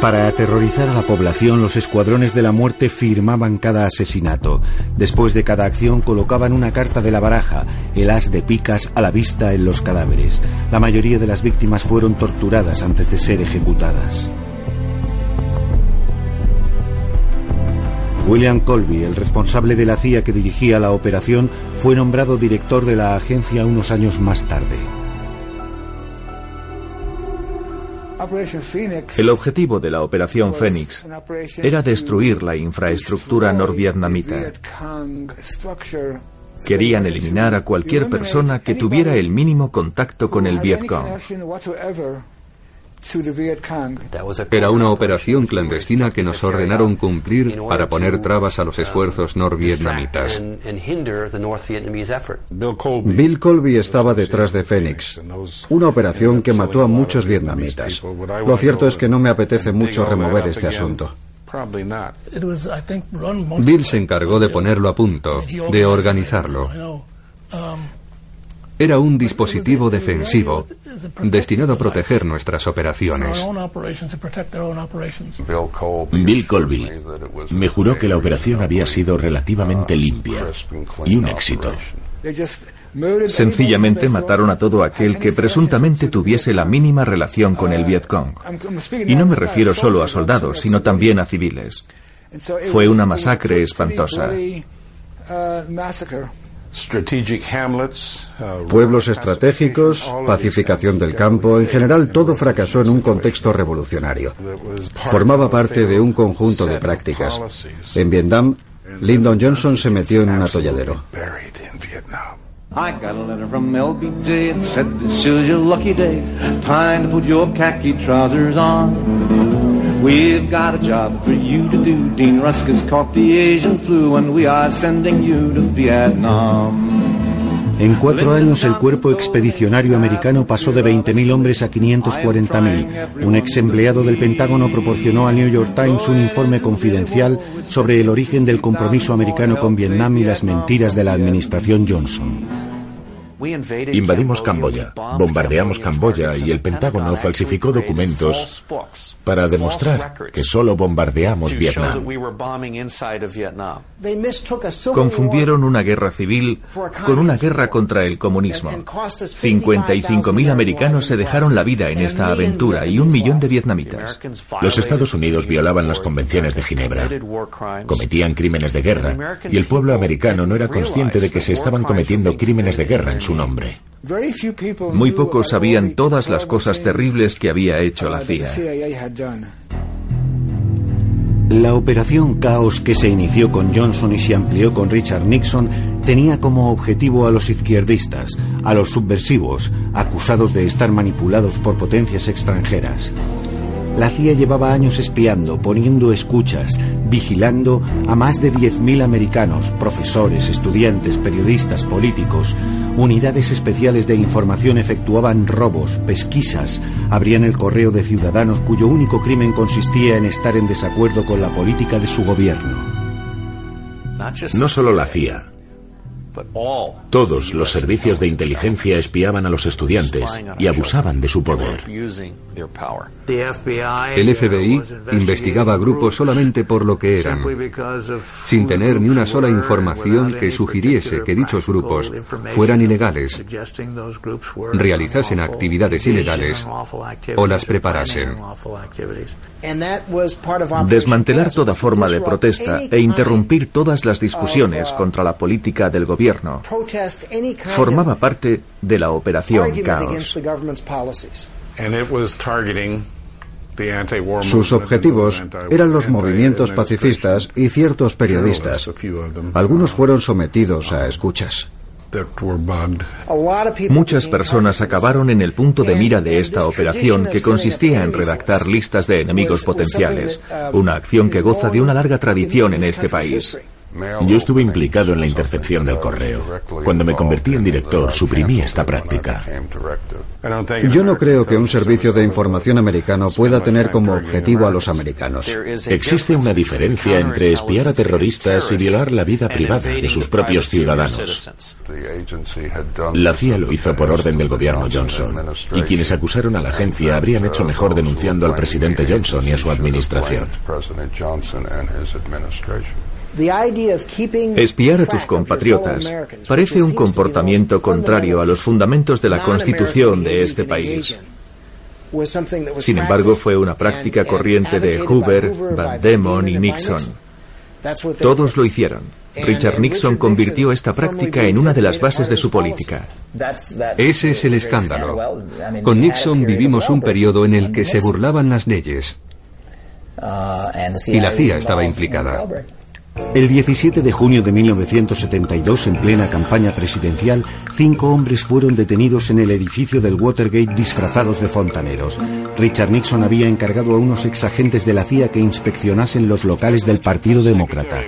[SPEAKER 1] Para aterrorizar a la población, los escuadrones de la muerte firmaban cada asesinato. Después de cada acción colocaban una carta de la baraja, el as de picas a la vista en los cadáveres. La mayoría de las víctimas fueron torturadas antes de ser ejecutadas. William Colby, el responsable de la CIA que dirigía la operación, fue nombrado director de la agencia unos años más tarde.
[SPEAKER 2] El objetivo de la Operación Fénix era destruir la infraestructura norvietnamita. Querían eliminar a cualquier persona que tuviera el mínimo contacto con el Vietcong.
[SPEAKER 4] Era una operación clandestina que nos ordenaron cumplir para poner trabas a los esfuerzos norvietnamitas.
[SPEAKER 5] Bill Colby estaba detrás de Phoenix, una operación que mató a muchos vietnamitas. Lo cierto es que no me apetece mucho remover este asunto.
[SPEAKER 4] Bill se encargó de ponerlo a punto, de organizarlo. Era un dispositivo defensivo destinado a proteger nuestras operaciones.
[SPEAKER 3] Bill Colby me juró que la operación había sido relativamente limpia y un éxito.
[SPEAKER 2] Sencillamente mataron a todo aquel que presuntamente tuviese la mínima relación con el Vietcong. Y no me refiero solo a soldados, sino también a civiles. Fue una masacre espantosa.
[SPEAKER 5] Pueblos estratégicos, pacificación del campo, en general todo fracasó en un contexto revolucionario. Formaba parte de un conjunto de prácticas. En Vietnam, Lyndon Johnson se metió en un atolladero. I got a letter from LBJ. It said this is your lucky day. Time to put your khaki trousers on. We've got a job for you to do. Dean Rusk has caught the Asian flu and we are sending you to Vietnam. En cuatro años el cuerpo expedicionario americano pasó de 20.000 hombres a 540.000. Un ex empleado del Pentágono proporcionó al New York Times un informe confidencial sobre el origen del compromiso americano con Vietnam y las mentiras de la administración Johnson.
[SPEAKER 3] Invadimos Camboya, bombardeamos Camboya y el Pentágono falsificó documentos para demostrar que solo bombardeamos Vietnam.
[SPEAKER 2] Confundieron una guerra civil con una guerra contra el comunismo. 55.000 americanos se dejaron la vida en esta aventura y un millón de vietnamitas.
[SPEAKER 3] Los Estados Unidos violaban las convenciones de Ginebra, cometían crímenes de guerra y el pueblo americano no era consciente de que se estaban cometiendo crímenes de guerra en su nombre.
[SPEAKER 2] Muy pocos sabían todas las cosas terribles que había hecho la CIA.
[SPEAKER 1] La operación Caos que se inició con Johnson y se amplió con Richard Nixon tenía como objetivo a los izquierdistas, a los subversivos, acusados de estar manipulados por potencias extranjeras. La CIA llevaba años espiando, poniendo escuchas, vigilando a más de 10.000 americanos, profesores, estudiantes, periodistas, políticos. Unidades especiales de información efectuaban robos, pesquisas, abrían el correo de ciudadanos cuyo único crimen consistía en estar en desacuerdo con la política de su gobierno.
[SPEAKER 3] No solo la CIA, todos los servicios de inteligencia espiaban a los estudiantes y abusaban de su poder.
[SPEAKER 4] El FBI investigaba grupos solamente por lo que eran, sin tener ni una sola información que sugiriese que dichos grupos fueran ilegales, realizasen actividades ilegales o las preparasen.
[SPEAKER 2] Desmantelar toda forma de protesta e interrumpir todas las discusiones contra la política del gobierno formaba parte de la operación Caos.
[SPEAKER 5] Sus objetivos eran los movimientos pacifistas y ciertos periodistas. Algunos fueron sometidos a escuchas.
[SPEAKER 2] Muchas personas acabaron en el punto de mira de esta operación que consistía en redactar listas de enemigos potenciales, una acción que goza de una larga tradición en este país.
[SPEAKER 3] Yo estuve implicado en la intercepción del correo. Cuando me convertí en director, suprimí esta práctica.
[SPEAKER 5] Yo no creo que un servicio de información americano pueda tener como objetivo a los americanos.
[SPEAKER 3] Existe una diferencia entre espiar a terroristas y violar la vida privada de sus propios ciudadanos. La CIA lo hizo por orden del gobierno Johnson, y quienes acusaron a la agencia habrían hecho mejor denunciando al presidente Johnson y a su administración.
[SPEAKER 2] Espiar a tus compatriotas parece un comportamiento contrario a los fundamentos de la Constitución de este país. Sin embargo, fue una práctica corriente de Hoover, Van Demon y Nixon. Todos lo hicieron. Richard Nixon convirtió esta práctica en una de las bases de su política.
[SPEAKER 4] Ese es el escándalo. Con Nixon vivimos un periodo en el que se burlaban las leyes. Y la CIA estaba implicada.
[SPEAKER 1] El 17 de junio de 1972, en plena campaña presidencial, cinco hombres fueron detenidos en el edificio del Watergate disfrazados de fontaneros. Richard Nixon había encargado a unos exagentes de la CIA que inspeccionasen los locales del Partido Demócrata.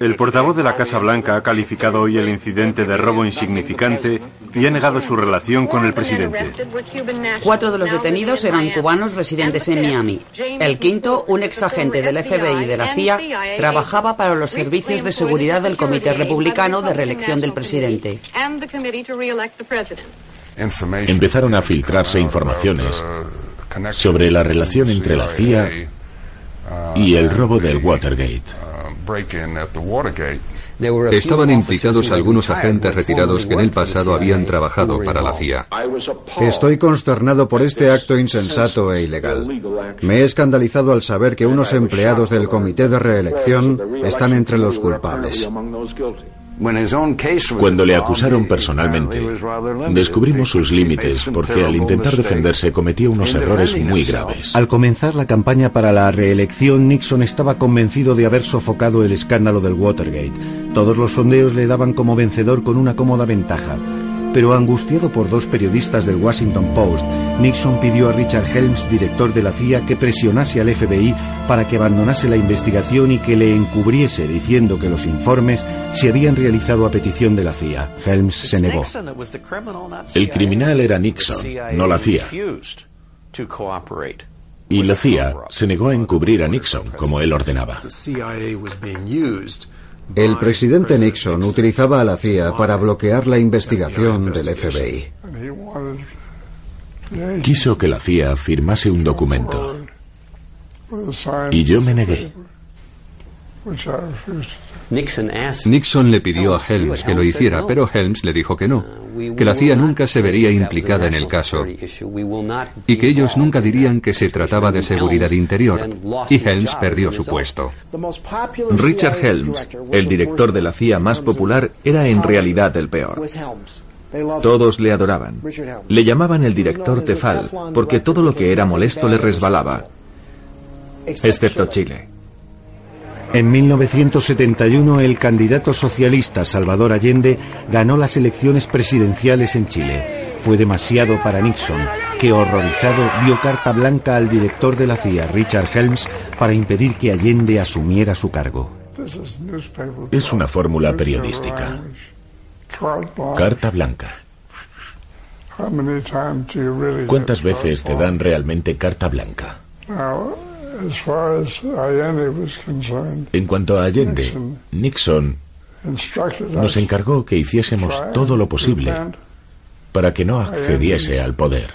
[SPEAKER 7] El portavoz de la Casa Blanca ha calificado hoy el incidente de robo insignificante y ha negado su relación con el presidente.
[SPEAKER 8] Cuatro de los detenidos eran cubanos residentes en Miami. El quinto, un exagente del FBI y de la CIA, trabajaba para crearon los servicios de seguridad del Comité Republicano de Reelección del Presidente.
[SPEAKER 3] Empezaron a filtrarse informaciones sobre la relación entre la CIA y el robo del Watergate.
[SPEAKER 4] Estaban implicados algunos agentes retirados que en el pasado habían trabajado para la CIA.
[SPEAKER 5] Estoy consternado por este acto insensato e ilegal. Me he escandalizado al saber que unos empleados del Comité de Reelección están entre los culpables.
[SPEAKER 3] Cuando le acusaron personalmente, descubrimos sus límites porque al intentar defenderse cometió unos errores muy graves.
[SPEAKER 1] Al comenzar la campaña para la reelección, Nixon estaba convencido de haber sofocado el escándalo del Watergate. Todos los sondeos le daban como vencedor con una cómoda ventaja pero angustiado por dos periodistas del Washington Post, Nixon pidió a Richard Helms, director de la CIA, que presionase al FBI para que abandonase la investigación y que le encubriese diciendo que los informes se habían realizado a petición de la CIA. Helms se negó.
[SPEAKER 3] El criminal era Nixon, no la CIA. Y la CIA se negó a encubrir a Nixon como él ordenaba.
[SPEAKER 5] El presidente Nixon utilizaba a la CIA para bloquear la investigación del FBI.
[SPEAKER 3] Quiso que la CIA firmase un documento. Y yo me negué.
[SPEAKER 4] Nixon le pidió a Helms que lo hiciera, pero Helms le dijo que no, que la CIA nunca se vería implicada en el caso y que ellos nunca dirían que se trataba de seguridad interior. Y Helms perdió su puesto.
[SPEAKER 2] Richard Helms, el director de la CIA más popular, era en realidad el peor. Todos le adoraban. Le llamaban el director Tefal, porque todo lo que era molesto le resbalaba, excepto Chile.
[SPEAKER 1] En 1971 el candidato socialista Salvador Allende ganó las elecciones presidenciales en Chile. Fue demasiado para Nixon, que horrorizado vio carta blanca al director de la CIA, Richard Helms, para impedir que Allende asumiera su cargo.
[SPEAKER 3] Es una fórmula periodística. Carta blanca. ¿Cuántas veces te dan realmente carta blanca? En cuanto a Allende, Nixon nos encargó que hiciésemos todo lo posible para que no accediese al poder.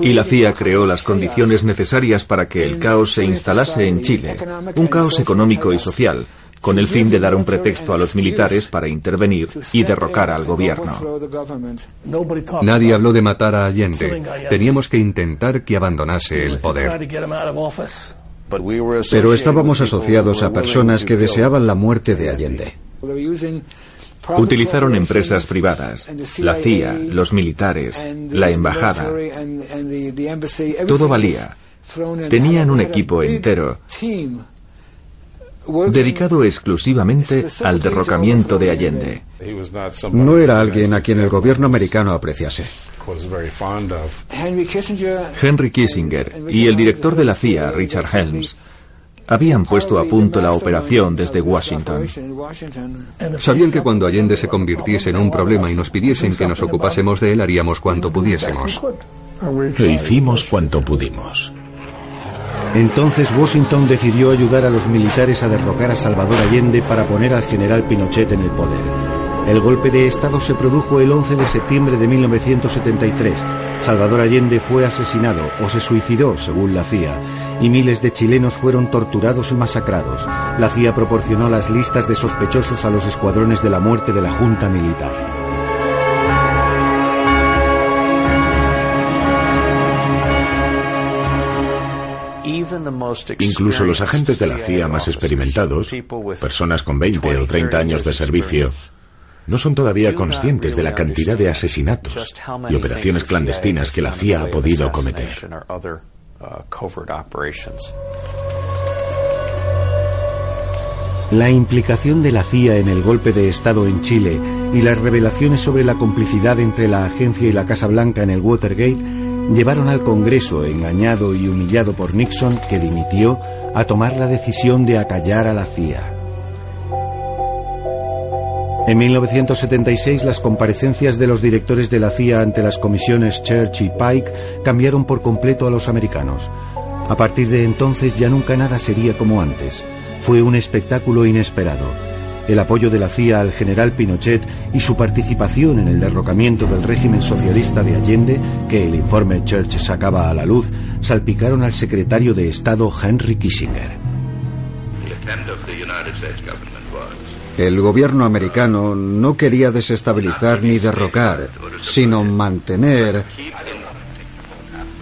[SPEAKER 2] Y la CIA creó las condiciones necesarias para que el caos se instalase en Chile, un caos económico y social, con el fin de dar un pretexto a los militares para intervenir y derrocar al gobierno.
[SPEAKER 4] Nadie habló de matar a Allende. Teníamos que intentar que abandonase el poder.
[SPEAKER 5] Pero estábamos asociados a personas que deseaban la muerte de Allende.
[SPEAKER 2] Utilizaron empresas privadas, la CIA, los militares, la embajada. Todo valía. Tenían un equipo entero dedicado exclusivamente al derrocamiento de Allende.
[SPEAKER 5] No era alguien a quien el gobierno americano apreciase.
[SPEAKER 2] Henry Kissinger y el director de la CIA, Richard Helms, habían puesto a punto la operación desde Washington.
[SPEAKER 4] Sabían que cuando Allende se convirtiese en un problema y nos pidiesen que nos ocupásemos de él, haríamos cuanto pudiésemos.
[SPEAKER 3] E hicimos cuanto pudimos.
[SPEAKER 1] Entonces Washington decidió ayudar a los militares a derrocar a Salvador Allende para poner al general Pinochet en el poder. El golpe de Estado se produjo el 11 de septiembre de 1973. Salvador Allende fue asesinado o se suicidó, según la CIA, y miles de chilenos fueron torturados y masacrados. La CIA proporcionó las listas de sospechosos a los escuadrones de la muerte de la Junta Militar.
[SPEAKER 3] Incluso los agentes de la CIA más experimentados, personas con 20 o 30 años de servicio, no son todavía conscientes de la cantidad de asesinatos y operaciones clandestinas que la CIA ha podido cometer.
[SPEAKER 1] La implicación de la CIA en el golpe de Estado en Chile y las revelaciones sobre la complicidad entre la agencia y la Casa Blanca en el Watergate llevaron al Congreso, engañado y humillado por Nixon, que dimitió, a tomar la decisión de acallar a la CIA. En 1976 las comparecencias de los directores de la CIA ante las comisiones Church y Pike cambiaron por completo a los americanos. A partir de entonces ya nunca nada sería como antes. Fue un espectáculo inesperado. El apoyo de la CIA al general Pinochet y su participación en el derrocamiento del régimen socialista de Allende, que el informe Church sacaba a la luz, salpicaron al secretario de Estado Henry Kissinger.
[SPEAKER 5] El gobierno americano no quería desestabilizar ni derrocar, sino mantener...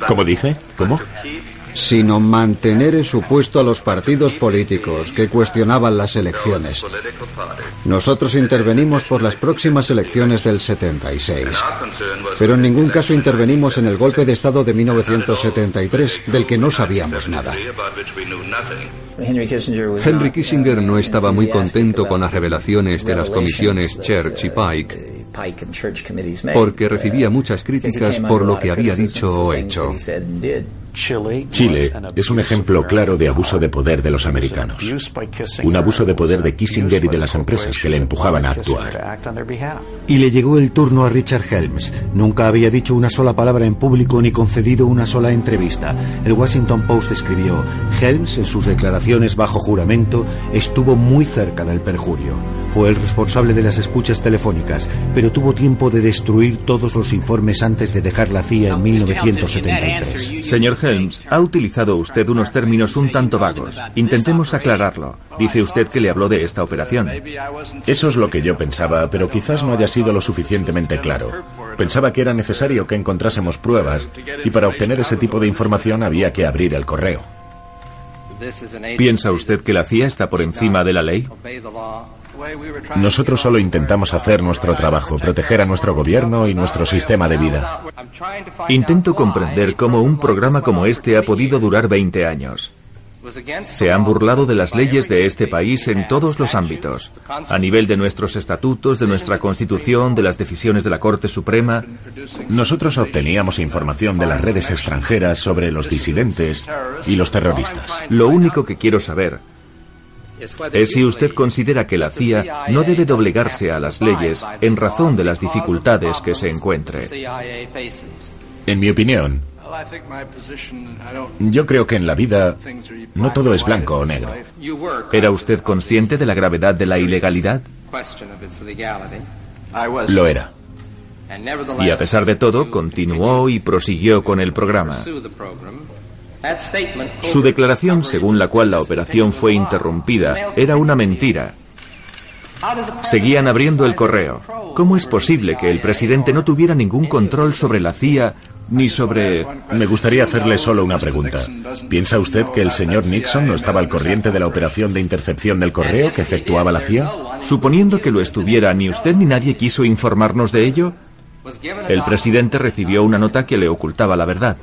[SPEAKER 3] ¿Cómo dice? ¿Cómo?
[SPEAKER 5] Sino mantener en su puesto a los partidos políticos que cuestionaban las elecciones. Nosotros intervenimos por las próximas elecciones del 76, pero en ningún caso intervenimos en el golpe de Estado de 1973, del que no sabíamos nada.
[SPEAKER 4] Henry Kissinger no estaba muy contento con las revelaciones de las comisiones Church y Pike porque recibía muchas críticas por lo que había dicho o hecho.
[SPEAKER 3] Chile es un ejemplo claro de abuso de poder de los americanos. Un abuso de poder de Kissinger y de las empresas que le empujaban a actuar.
[SPEAKER 1] Y le llegó el turno a Richard Helms. Nunca había dicho una sola palabra en público ni concedido una sola entrevista. El Washington Post escribió, Helms, en sus declaraciones bajo juramento, estuvo muy cerca del perjurio. Fue el responsable de las escuchas telefónicas, pero tuvo tiempo de destruir todos los informes antes de dejar la CIA en 1973.
[SPEAKER 2] Señor Helms, ha utilizado usted unos términos un tanto vagos. Intentemos aclararlo. Dice usted que le habló de esta operación.
[SPEAKER 3] Eso es lo que yo pensaba, pero quizás no haya sido lo suficientemente claro. Pensaba que era necesario que encontrásemos pruebas y para obtener ese tipo de información había que abrir el correo.
[SPEAKER 2] ¿Piensa usted que la CIA está por encima de la ley?
[SPEAKER 3] Nosotros solo intentamos hacer nuestro trabajo, proteger a nuestro gobierno y nuestro sistema de vida.
[SPEAKER 2] Intento comprender cómo un programa como este ha podido durar 20 años. Se han burlado de las leyes de este país en todos los ámbitos, a nivel de nuestros estatutos, de nuestra constitución, de las decisiones de la Corte Suprema.
[SPEAKER 3] Nosotros obteníamos información de las redes extranjeras sobre los disidentes y los terroristas.
[SPEAKER 2] Lo único que quiero saber es si usted considera que la CIA no debe doblegarse a las leyes en razón de las dificultades que se encuentre.
[SPEAKER 3] En mi opinión, yo creo que en la vida no todo es blanco o negro.
[SPEAKER 2] ¿Era usted consciente de la gravedad de la ilegalidad?
[SPEAKER 3] Lo era.
[SPEAKER 2] Y a pesar de todo, continuó y prosiguió con el programa. Su declaración, según la cual la operación fue interrumpida, era una mentira. Seguían abriendo el correo. ¿Cómo es posible que el presidente no tuviera ningún control sobre la CIA ni sobre...
[SPEAKER 3] Me gustaría hacerle solo una pregunta. ¿Piensa usted que el señor Nixon no estaba al corriente de la operación de intercepción del correo que efectuaba la CIA?
[SPEAKER 2] Suponiendo que lo estuviera, ¿ni usted ni nadie quiso informarnos de ello? El presidente recibió una nota que le ocultaba la verdad.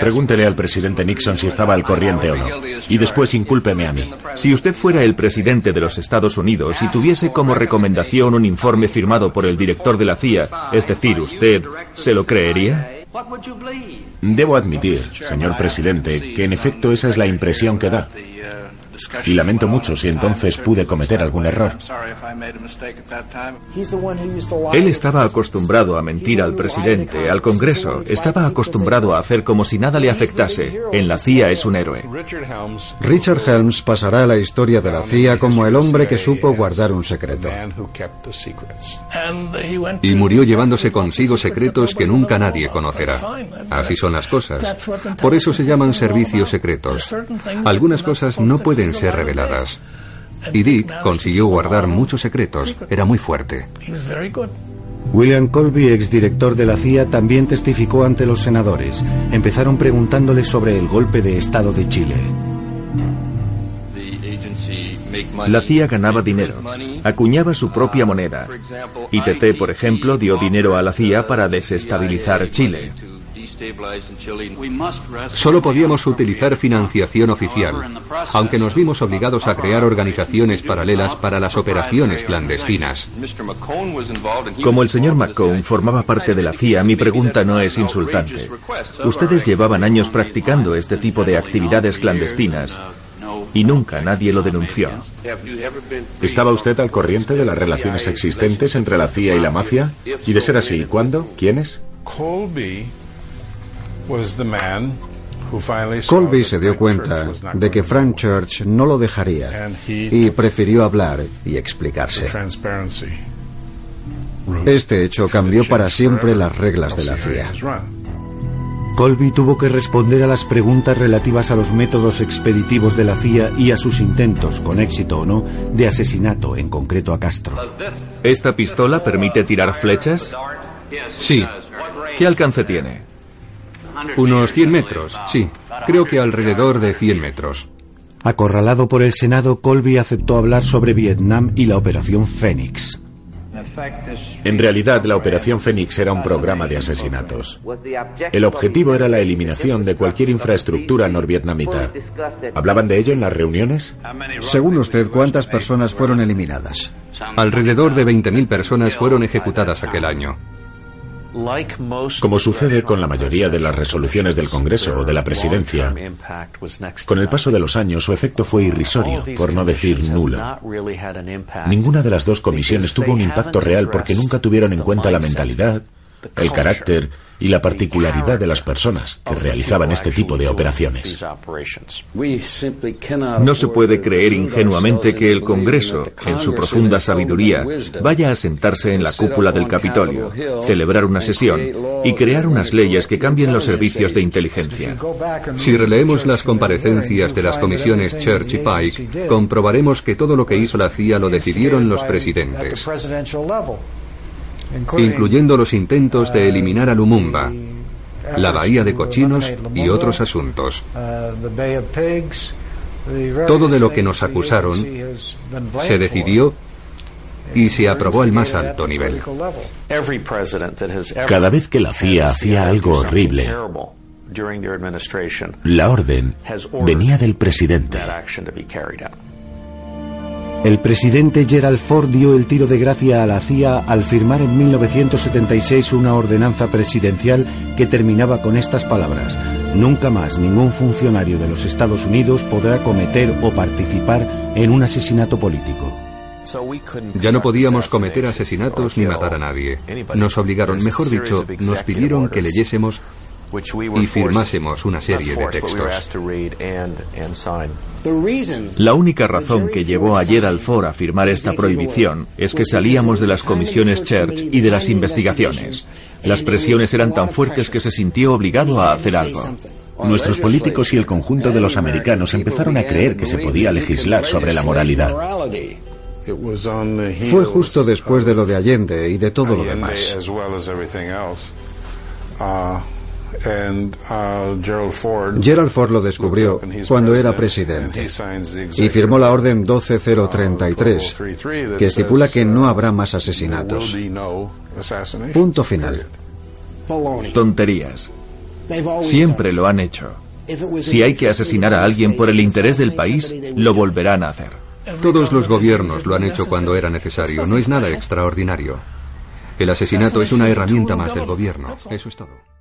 [SPEAKER 3] Pregúntele al presidente Nixon si estaba al corriente o no. Y después incúlpeme a mí.
[SPEAKER 2] Si usted fuera el presidente de los Estados Unidos y tuviese como recomendación un informe firmado por el director de la CIA, es decir, usted, ¿se lo creería?
[SPEAKER 3] Debo admitir, señor presidente, que en efecto esa es la impresión que da. Y lamento mucho si entonces pude cometer algún error.
[SPEAKER 2] Él estaba acostumbrado a mentir al presidente, al Congreso. Estaba acostumbrado a hacer como si nada le afectase. En la CIA es un héroe.
[SPEAKER 5] Richard Helms pasará a la historia de la CIA como el hombre que supo guardar un secreto.
[SPEAKER 4] Y murió llevándose consigo secretos que nunca nadie conocerá. Así son las cosas. Por eso se llaman servicios secretos. Algunas cosas no pueden ser reveladas. Y Dick consiguió guardar muchos secretos. Era muy fuerte.
[SPEAKER 1] William Colby, exdirector de la CIA, también testificó ante los senadores. Empezaron preguntándole sobre el golpe de Estado de Chile.
[SPEAKER 2] La CIA ganaba dinero, acuñaba su propia moneda. ITT, por ejemplo, dio dinero a la CIA para desestabilizar Chile.
[SPEAKER 4] Solo podíamos utilizar financiación oficial, aunque nos vimos obligados a crear organizaciones paralelas para las operaciones clandestinas.
[SPEAKER 2] Como el señor McCone formaba parte de la CIA, mi pregunta no es insultante. Ustedes llevaban años practicando este tipo de actividades clandestinas y nunca nadie lo denunció.
[SPEAKER 3] ¿Estaba usted al corriente de las relaciones existentes entre la CIA y la mafia? Y de ser así, ¿cuándo? ¿Quiénes?
[SPEAKER 5] Colby se dio cuenta de que Frank Church no lo dejaría y prefirió hablar y explicarse. Este hecho cambió para siempre las reglas de la CIA.
[SPEAKER 1] Colby tuvo que responder a las preguntas relativas a los métodos expeditivos de la CIA y a sus intentos, con éxito o no, de asesinato, en concreto a Castro.
[SPEAKER 2] ¿Esta pistola permite tirar flechas?
[SPEAKER 4] Sí.
[SPEAKER 2] ¿Qué alcance tiene?
[SPEAKER 4] Unos 100 metros, sí. Creo que alrededor de 100 metros.
[SPEAKER 1] Acorralado por el Senado, Colby aceptó hablar sobre Vietnam y la Operación Fénix.
[SPEAKER 3] En realidad, la Operación Fénix era un programa de asesinatos. El objetivo era la eliminación de cualquier infraestructura norvietnamita. ¿Hablaban de ello en las reuniones?
[SPEAKER 5] Según usted, ¿cuántas personas fueron eliminadas?
[SPEAKER 4] Alrededor de 20.000 personas fueron ejecutadas aquel año.
[SPEAKER 3] Como sucede con la mayoría de las resoluciones del Congreso o de la Presidencia, con el paso de los años su efecto fue irrisorio, por no decir nulo. Ninguna de las dos comisiones tuvo un impacto real porque nunca tuvieron en cuenta la mentalidad, el carácter y la particularidad de las personas que realizaban este tipo de operaciones.
[SPEAKER 2] No se puede creer ingenuamente que el Congreso, en su profunda sabiduría, vaya a sentarse en la cúpula del Capitolio, celebrar una sesión y crear unas leyes que cambien los servicios de inteligencia.
[SPEAKER 4] Si releemos las comparecencias de las comisiones Church y Pike, comprobaremos que todo lo que hizo la CIA lo decidieron los presidentes incluyendo los intentos de eliminar a Lumumba, la Bahía de Cochinos y otros asuntos. Todo de lo que nos acusaron se decidió y se aprobó al más alto nivel.
[SPEAKER 3] Cada vez que la CIA hacía algo horrible, la orden venía del presidente.
[SPEAKER 1] El presidente Gerald Ford dio el tiro de gracia a la CIA al firmar en 1976 una ordenanza presidencial que terminaba con estas palabras. Nunca más ningún funcionario de los Estados Unidos podrá cometer o participar en un asesinato político.
[SPEAKER 4] Ya no podíamos cometer asesinatos ni matar a nadie. Nos obligaron, mejor dicho, nos pidieron que leyésemos y firmásemos una serie de textos.
[SPEAKER 2] La única razón que llevó a Gerald Ford a firmar esta prohibición es que salíamos de las comisiones Church y de las investigaciones. Las presiones eran tan fuertes que se sintió obligado a hacer algo.
[SPEAKER 3] Nuestros políticos y el conjunto de los americanos empezaron a creer que se podía legislar sobre la moralidad.
[SPEAKER 5] Fue justo después de lo de Allende y de todo lo demás. Uh, Gerald Ford lo descubrió cuando era presidente y firmó la Orden 12033, que estipula que no habrá más asesinatos. Punto final.
[SPEAKER 2] Tonterías. Siempre lo han hecho. Si hay que asesinar a alguien por el interés del país, lo volverán a hacer.
[SPEAKER 4] Todos los gobiernos lo han hecho cuando era necesario. No es nada extraordinario. El asesinato es una herramienta más del gobierno. Eso es todo.